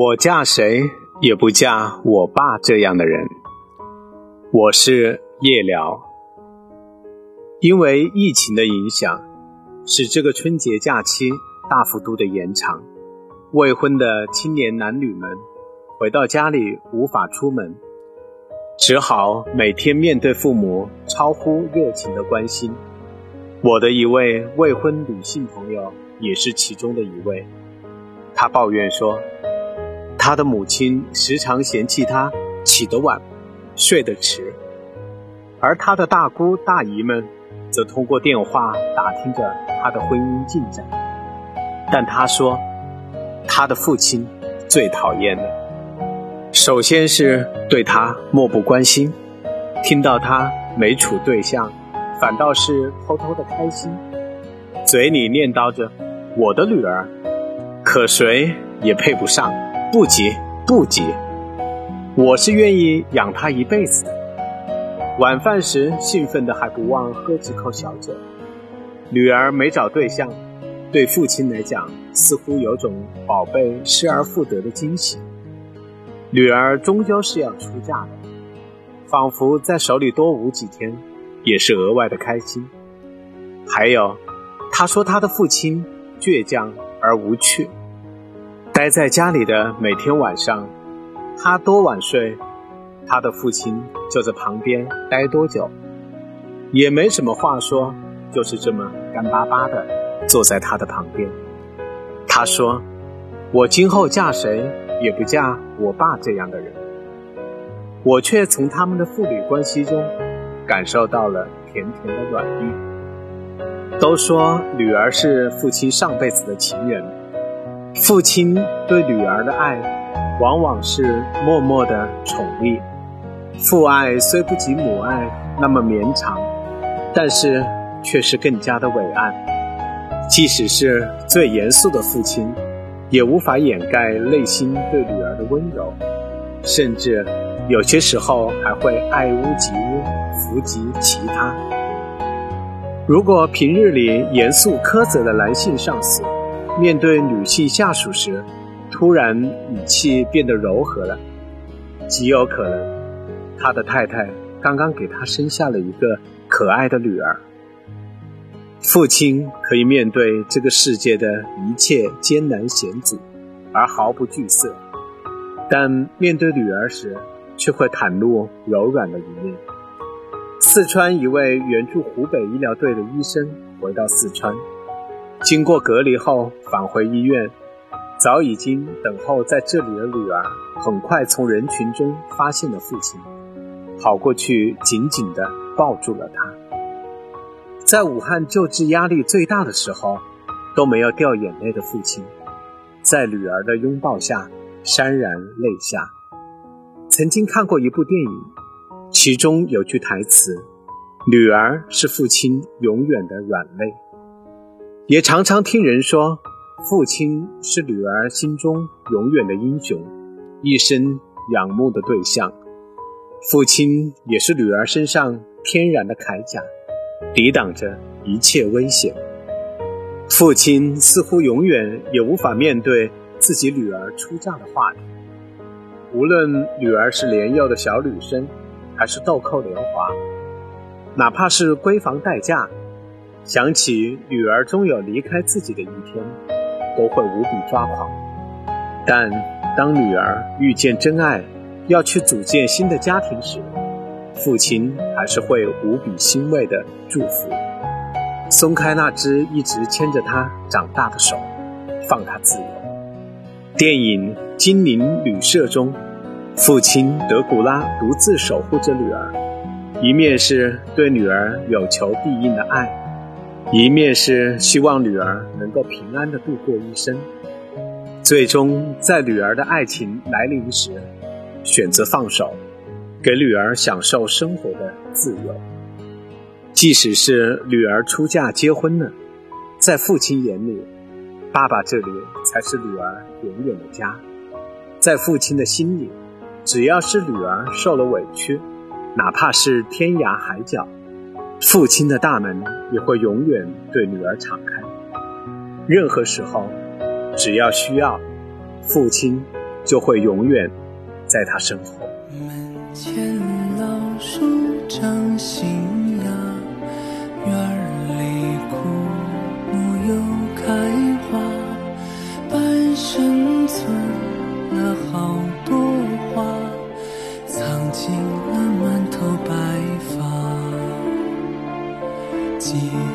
我嫁谁也不嫁我爸这样的人。我是夜聊，因为疫情的影响，使这个春节假期大幅度的延长，未婚的青年男女们回到家里无法出门，只好每天面对父母超乎热情的关心。我的一位未婚女性朋友也是其中的一位，她抱怨说。他的母亲时常嫌弃他起得晚，睡得迟，而他的大姑大姨们则通过电话打听着他的婚姻进展。但他说，他的父亲最讨厌的，首先是对他漠不关心，听到他没处对象，反倒是偷偷的开心，嘴里念叨着我的女儿，可谁也配不上。不急，不急，我是愿意养他一辈子的。晚饭时，兴奋的还不忘喝几口小酒。女儿没找对象，对父亲来讲，似乎有种宝贝失而复得的惊喜。女儿终究是要出嫁的，仿佛在手里多捂几天，也是额外的开心。还有，他说他的父亲倔强而无趣。待在家里的每天晚上，他多晚睡，他的父亲就在旁边待多久，也没什么话说，就是这么干巴巴的坐在他的旁边。他说：“我今后嫁谁也不嫁我爸这样的人。”我却从他们的父女关系中感受到了甜甜的暖意。都说女儿是父亲上辈子的情人。父亲对女儿的爱，往往是默默的宠溺。父爱虽不及母爱那么绵长，但是却是更加的伟岸。即使是最严肃的父亲，也无法掩盖内心对女儿的温柔，甚至有些时候还会爱屋及乌，扶及其他。如果平日里严肃苛责的男性上司，面对女性下属时，突然语气变得柔和了，极有可能他的太太刚刚给他生下了一个可爱的女儿。父亲可以面对这个世界的一切艰难险阻而毫不惧色，但面对女儿时却会袒露柔软的一面。四川一位援助湖北医疗队的医生回到四川。经过隔离后返回医院，早已经等候在这里的女儿，很快从人群中发现了父亲，跑过去紧紧地抱住了他。在武汉救治压力最大的时候，都没有掉眼泪的父亲，在女儿的拥抱下潸然泪下。曾经看过一部电影，其中有句台词：“女儿是父亲永远的软肋。”也常常听人说，父亲是女儿心中永远的英雄，一生仰慕的对象；父亲也是女儿身上天然的铠甲，抵挡着一切危险。父亲似乎永远也无法面对自己女儿出嫁的话题，无论女儿是年幼的小女生，还是豆蔻年华，哪怕是闺房待嫁。想起女儿终有离开自己的一天，都会无比抓狂。但当女儿遇见真爱，要去组建新的家庭时，父亲还是会无比欣慰的祝福，松开那只一直牵着他长大的手，放他自由。电影《精灵旅社》中，父亲德古拉独自守护着女儿，一面是对女儿有求必应的爱。一面是希望女儿能够平安的度过一生，最终在女儿的爱情来临时，选择放手，给女儿享受生活的自由。即使是女儿出嫁结婚了，在父亲眼里，爸爸这里才是女儿永远的家。在父亲的心里，只要是女儿受了委屈，哪怕是天涯海角。父亲的大门也会永远对女儿敞开。任何时候，只要需要，父亲就会永远在他身后。门前老树长新芽，院儿